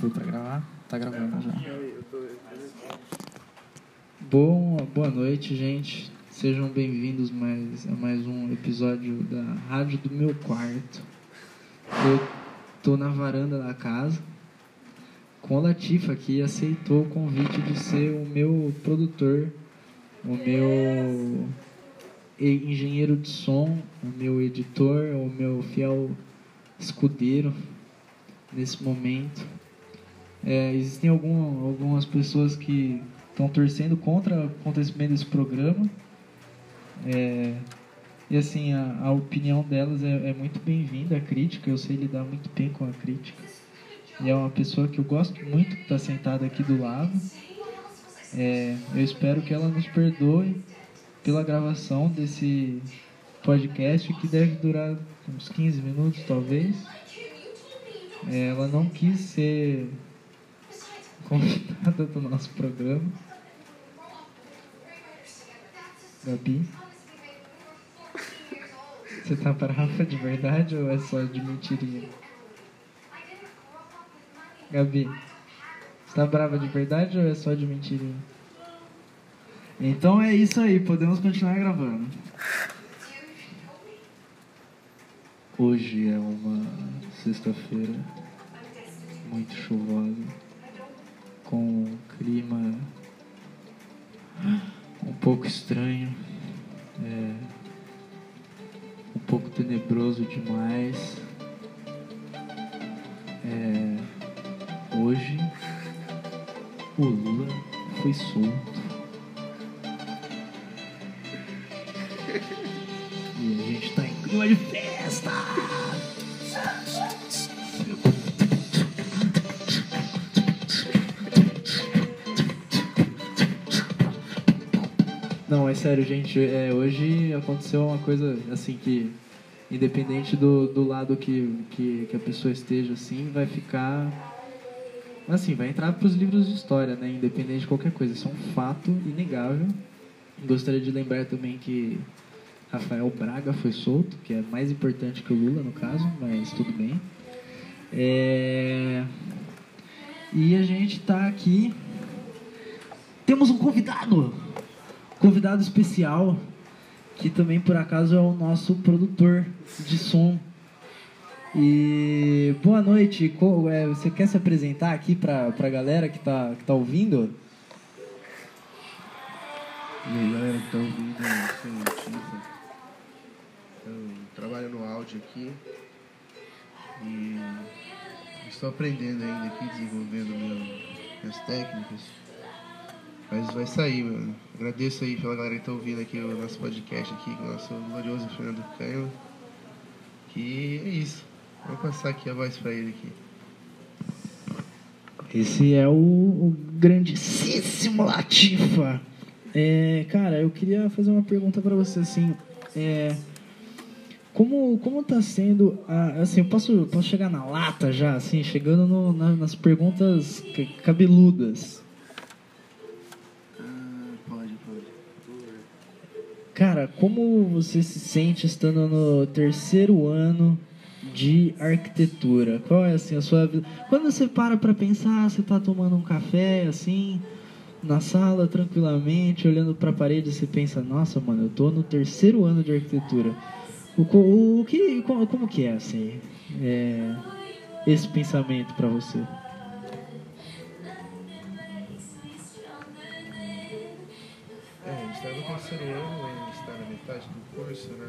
Foi pra gravar? Tá gravando já. Bom, boa noite, gente. Sejam bem-vindos mais, a mais um episódio da Rádio do Meu Quarto. Eu tô na varanda da casa com o Latifa, que aceitou o convite de ser o meu produtor, o meu engenheiro de som, o meu editor, o meu fiel escudeiro nesse momento. É, existem algum, algumas pessoas que estão torcendo contra o acontecimento desse programa. É, e assim, a, a opinião delas é, é muito bem-vinda, a crítica, eu sei lidar muito bem com a crítica. E é uma pessoa que eu gosto muito que está sentada aqui do lado. É, eu espero que ela nos perdoe pela gravação desse podcast que deve durar uns 15 minutos, talvez. É, ela não quis ser convidada do nosso programa. Gabi? Você tá brava de verdade ou é só de mentirinha? Gabi, você tá brava de verdade ou é só de mentirinha? Então é isso aí, podemos continuar gravando. Hoje é uma sexta-feira muito chuvosa, com um clima um pouco estranho, é, um pouco tenebroso demais. É, hoje o Lula foi solto. E a gente tá em clima de festa! Não, é sério, gente. É, hoje aconteceu uma coisa assim que, independente do, do lado que, que, que a pessoa esteja, assim, vai ficar. Assim, vai entrar para os livros de história, né? Independente de qualquer coisa. Isso é um fato inegável. Gostaria de lembrar também que Rafael Braga foi solto, que é mais importante que o Lula, no caso, mas tudo bem. É... E a gente está aqui. Temos um convidado! Convidado especial, que também por acaso é o nosso produtor de som. E boa noite, é, você quer se apresentar aqui para a galera que está que tá ouvindo? E aí galera que está ouvindo, sou o. Eu trabalho no áudio aqui e estou aprendendo ainda aqui, desenvolvendo meu, minhas técnicas. Mas vai sair, mano. Agradeço aí pela galera que tá ouvindo aqui o nosso podcast aqui, o nosso glorioso Fernando Canho. Que é isso. Vou passar aqui a voz pra ele aqui. Esse é o, o grandíssimo Latifa. É, cara, eu queria fazer uma pergunta para você assim. É, como, como tá sendo. A, assim, eu posso, posso chegar na lata já, assim, chegando no, na, nas perguntas cabeludas. Cara, como você se sente estando no terceiro ano de arquitetura? Qual é assim a sua vida? Quando você para para pensar, você tá tomando um café assim, na sala tranquilamente, olhando para a parede, você pensa: "Nossa, mano, eu tô no terceiro ano de arquitetura". O, o, o que como, como que é assim? É, esse pensamento para você? É, está no terceiro ano, metade do curso, né?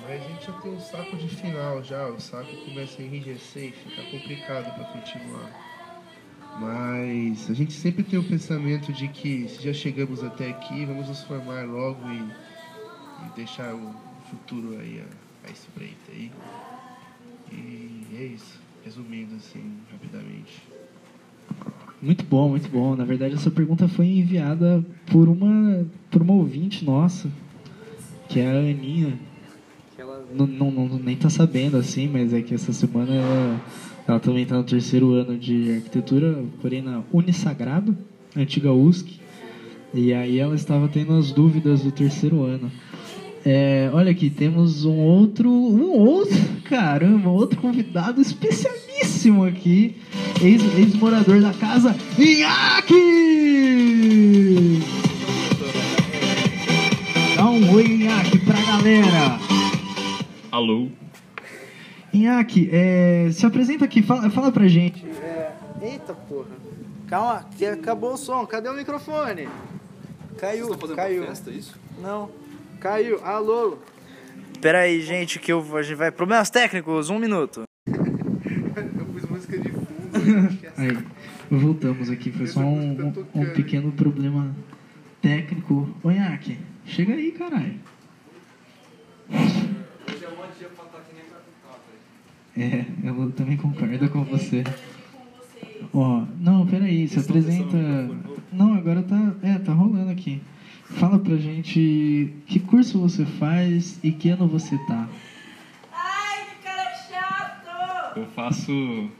Mas a gente já tem um saco de final já, o saco começa a enrijecer e fica complicado para continuar. Mas a gente sempre tem o pensamento de que se já chegamos até aqui, vamos nos formar logo e, e deixar o futuro aí a, a espreita aí. E é isso, resumindo assim, rapidamente. Muito bom, muito bom. Na verdade, essa pergunta foi enviada por uma, por uma ouvinte nossa, que é a Aninha. Que ela não, não, nem tá sabendo assim, mas é que essa semana ela, ela também está no terceiro ano de arquitetura, porém na Unisagrado, antiga USC. E aí ela estava tendo as dúvidas do terceiro ano. É, olha aqui, temos um outro, um outro, caramba, outro convidado especialíssimo aqui. ex- ex-morador da casa, Inhaque! Oi, Inhaque, pra galera. Alô? Inhaque, é, se apresenta aqui, fala, fala pra gente. Eita porra. Calma, que acabou o som. Cadê o microfone? Caiu, caiu. isso? Não. Caiu. Alô. Pera aí, gente, que eu, a gente vai. Problemas técnicos, um minuto. Eu pus música de fundo. é. Aí, voltamos aqui, foi só um, um- pequeno problema técnico. Ô, Inhaque, chega aí, caralho. É, eu também concordo com você. Ó, não, peraí, se apresenta. Não, agora tá. É, tá rolando aqui. Fala pra gente que curso você faz e que ano você tá. Ai, que cara chato! Eu faço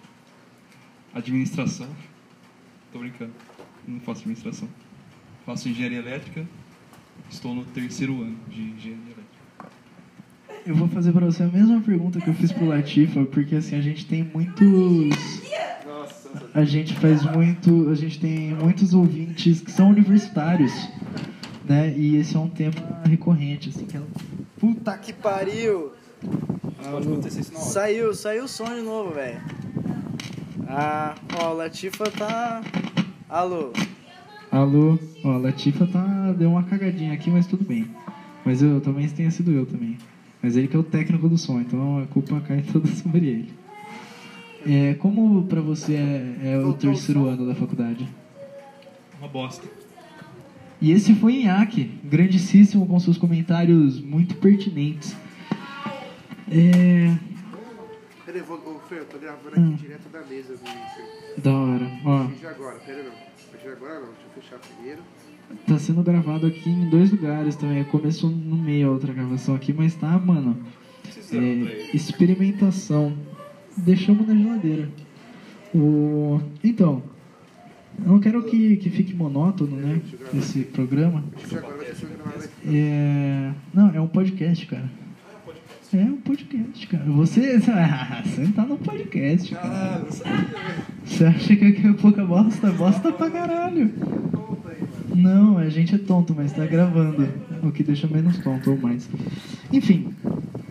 administração. Tô brincando. Não faço administração. Faço engenharia elétrica. Estou no terceiro ano de engenharia elétrica. Eu vou fazer pra você a mesma pergunta que eu fiz pro Latifa, porque assim, a gente tem muitos. A gente faz muito. A gente tem muitos ouvintes que são universitários. Né? E esse é um tema recorrente, assim, que é. Puta que pariu. Pode acontecer isso na hora. Saiu, saiu o som de novo, velho. Ah, ó, o Latifa tá. Alô. Alô, ó, a Latifa tá. deu uma cagadinha aqui, mas tudo bem. Mas eu talvez tenha sido eu também. Mas ele que é o técnico do som, então a culpa cai toda sobre ele. É, como pra você é, é o terceiro ano da faculdade? Uma bosta. E esse foi Inhaque, grandíssimo com seus comentários muito pertinentes. É. Peraí, eu vou, ô, Fer, eu tô gravando aqui Hum. direto da mesa. Da hora. Ó, A partir de agora, pera não. A partir de agora não, deixa eu fechar primeiro. tá sendo gravado aqui em dois lugares também. Começou no meio a outra gravação aqui, mas tá, mano. É, experimentação. Deixamos na geladeira. O... Então, eu não quero que, que fique monótono, né? Esse programa. É... Não, é um podcast, cara. É um podcast, cara. Você, você não tá no podcast, cara. Você acha que aqui é pouca bosta? Bosta pra caralho. Não, a gente é tonto, mas tá gravando. O que deixa menos tonto ou mais. Enfim,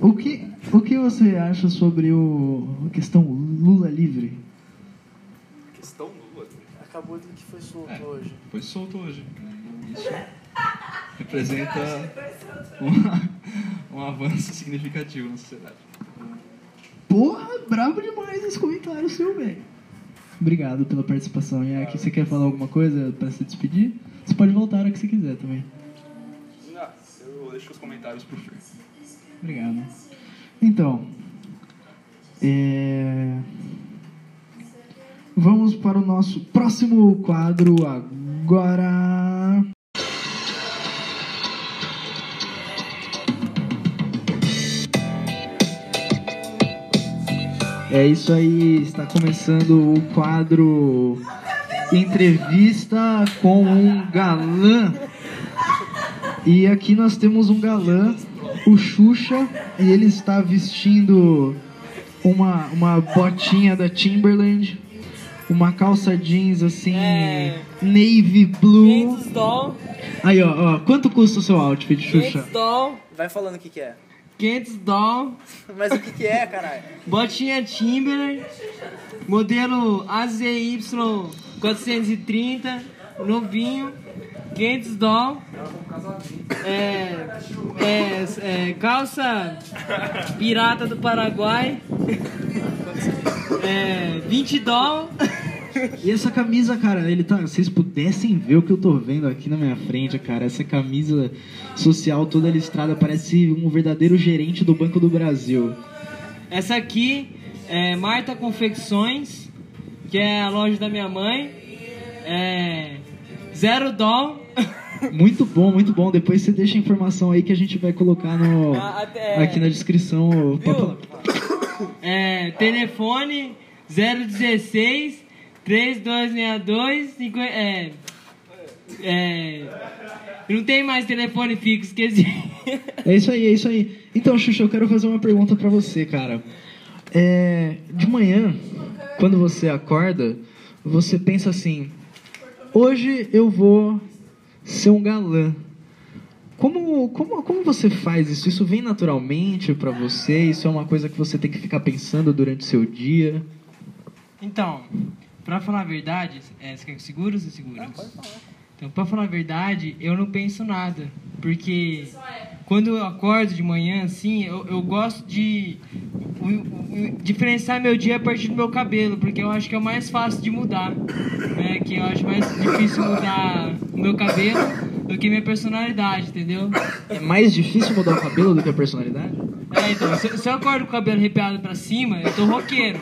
o que, o que você acha sobre o a questão Lula livre? Questão nua. Acabou de que foi solto É. hoje. Foi solto hoje. Isso representa um, um avanço significativo na sociedade. Porra, brabo demais esse comentário seu, velho. Obrigado pela participação. E aqui você quer falar alguma coisa pra se despedir? Você pode voltar a hora que você quiser também. Ah, eu deixo os comentários pro Fer. Obrigado. Então, é... vamos para o nosso próximo quadro agora. É isso aí, está começando o quadro Entrevista com um galã. E aqui nós temos um galã, o Xuxa, e ele está vestindo uma, uma botinha da Timberland, uma calça jeans assim, É. navy blue. 500 doll, Aí, ó, ó, quanto custa o seu outfit, Xuxa? 500 doll, Vai falando o que que é. 500 doll, Mas o que que é, caralho? botinha Timberland, modelo AZY 430, novinho, 500 doll, é, é, é, calça pirata do Paraguai, é, 20 doll, E essa camisa, cara, ele tá. Vocês pudessem ver o que eu tô vendo aqui na minha frente, cara. Essa camisa social toda listrada parece um verdadeiro gerente do Banco do Brasil. Essa aqui é Marta Confecções, que é a loja da minha mãe. É zero doll. Muito bom, muito bom. Depois você deixa a informação aí que a gente vai colocar no, Ah, até- aqui na descrição. É, telefone 016 3262 50, é, é, não tem mais telefone fixo, esqueci. É isso aí, é isso aí. Então, Xuxa, eu quero fazer uma pergunta pra você, cara. é, de manhã, quando você acorda, você pensa assim: hoje eu vou ser um galã. Como, como, como você faz isso? Isso vem naturalmente para você? Isso é uma coisa que você tem que ficar pensando durante o seu dia? Então, pra falar a verdade, é, você quer seguros ou seguros? Então, pra falar a verdade, eu não penso nada. Porque quando eu acordo de manhã, assim, eu, eu gosto de o- o- diferenciar meu dia a partir do meu cabelo, porque eu acho que é o mais fácil de mudar. Né? Que eu acho mais difícil mudar o meu cabelo do que minha personalidade, entendeu? É mais difícil mudar o cabelo do que a personalidade? É, então, se, se eu acordo com o cabelo arrepiado pra cima, eu tô roqueiro.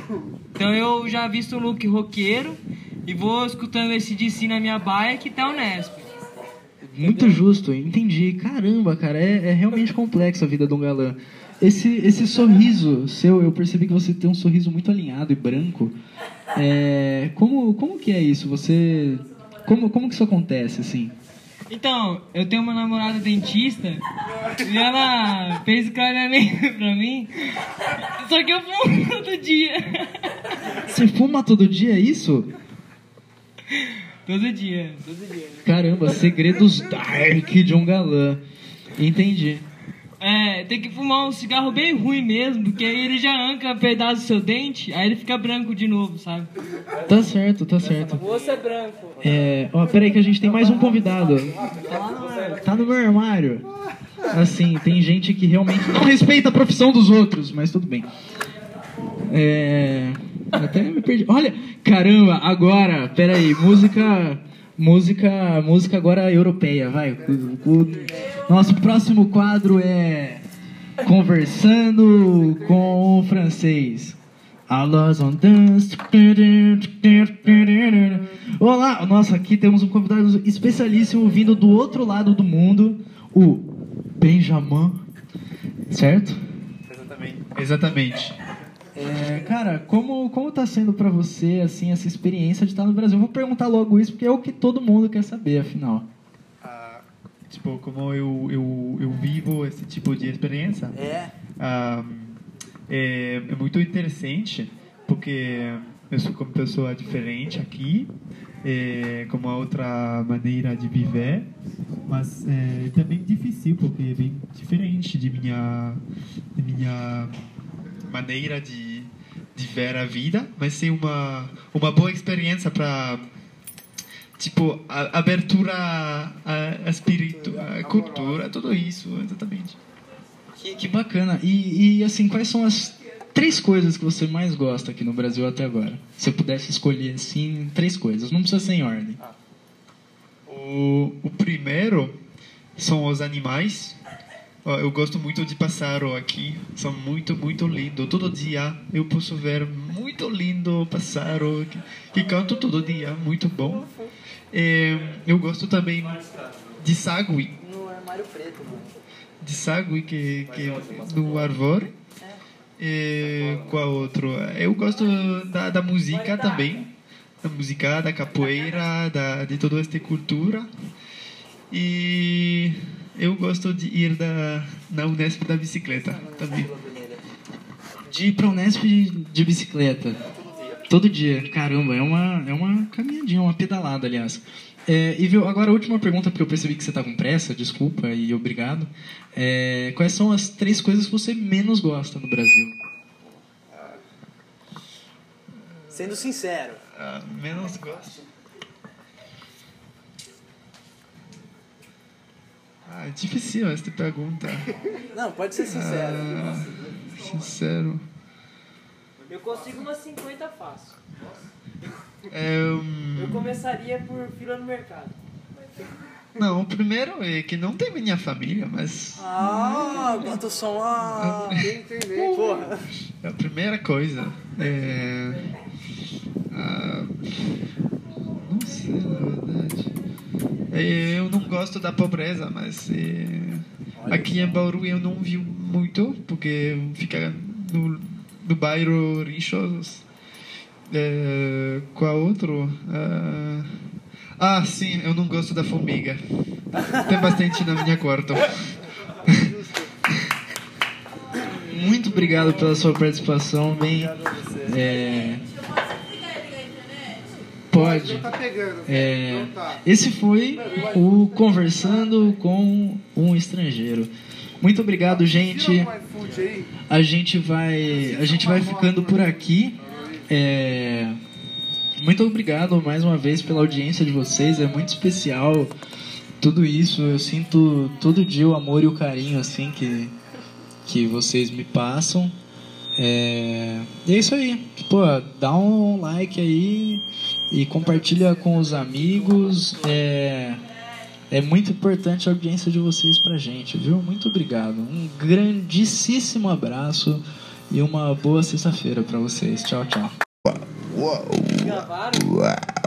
Então eu já visto um look roqueiro e vou escutando esse DC na minha baia que tá honesto. Muito justo, entendi. Caramba, cara, é, é realmente complexa a vida de um galã. Esse, esse sorriso seu, eu percebi que você tem um sorriso muito alinhado e branco. É, como, como que é isso? Você. Como, como que isso acontece, assim? Então, eu tenho uma namorada dentista e ela fez o clareamento pra mim, só que eu fumo todo dia. Você fuma todo dia isso? Todo dia, todo dia. Caramba, segredos dark de um galã. Entendi. É, tem que fumar um cigarro bem ruim mesmo, porque aí ele já arranca um pedaço do seu dente, aí ele fica branco de novo, sabe? Tá certo, tá certo. O osso é branco. É, ó, peraí que a gente tem mais um convidado. Tá no meu armário. Assim, tem gente que realmente não respeita a profissão dos outros, mas tudo bem. É, até me perdi. Olha, caramba, agora, peraí, música, música, música agora europeia, vai. O, o- nosso próximo quadro é conversando com o francês. Alôs on dance. Olá, nossa, aqui temos um convidado especialíssimo vindo do outro lado do mundo, o Benjamin, certo? Exatamente. É, cara, como, como tá sendo pra você, assim, essa experiência de estar no Brasil? Eu vou perguntar logo isso, porque é o que todo mundo quer saber, afinal. Tipo, como eu, eu, eu vivo esse tipo de experiência, É. ah, é, é muito interessante, porque eu sou uma pessoa diferente aqui, é, com uma outra maneira de viver, mas é também difícil, porque é bem diferente de minha, de minha maneira de, de ver a vida, mas é uma, uma boa experiência para tipo a, abertura a, a espírito, a cultura, tudo isso, exatamente. Que, que bacana. E, e, assim, quais são as três coisas que você mais gosta aqui no Brasil até agora? Se eu pudesse escolher, assim, três coisas. Não precisa ser em ordem. O, o primeiro são os animais. Eu gosto muito de pássaro aqui, são muito, muito lindo. Todo dia eu posso ver muito lindo pássaro que, que cantam todo dia, muito bom. É, eu gosto também de sagui, No armário preto, mano. de sagui que, que no árvore. E qual outro? Eu gosto da, da música também, da música, da capoeira, da, de toda esta cultura. E eu gosto de ir da, na Unesp da bicicleta também. De ir pra Unesp de bicicleta. Todo dia. Caramba, é uma, é uma caminhadinha, uma pedalada, aliás. É, e viu, agora a última pergunta, porque eu percebi que você tá com pressa, desculpa e obrigado. É, quais são as três coisas que você menos gosta no Brasil? Sendo sincero. Ah, menos gosto. Ah, é difícil esta pergunta. Não, pode ser sincero. Ah, sincero. Eu consigo umas 50 fácil. É, hum, Eu começaria por fila no mercado. não, o primeiro é que não tem minha família, mas Ah, bota o som. Ah, porra. é a primeira coisa. É, ah, não sei, na verdade. É, eu não gosto da pobreza, mas é, aqui em Bauru eu não vi muito, porque fica no, no bairro Rixos. É, qual outro? Ah, ah, sim, eu não gosto da formiga. Tem bastante na minha quarto. muito obrigado pela sua participação, bem. É, pode. É, esse foi o Conversando com um Estrangeiro. Muito obrigado, gente. A gente vai, a gente vai ficando por aqui. É, muito obrigado mais uma vez pela audiência de vocês. É muito especial tudo isso. Eu sinto todo dia o amor e o carinho assim que que vocês me passam. É, e é isso aí. Pô, dá um like aí e compartilha com os amigos. É, é muito importante a audiência de vocês pra gente, viu? Muito obrigado. Um grandíssimo abraço e uma boa sexta-feira pra vocês. Tchau, tchau. Gravaram?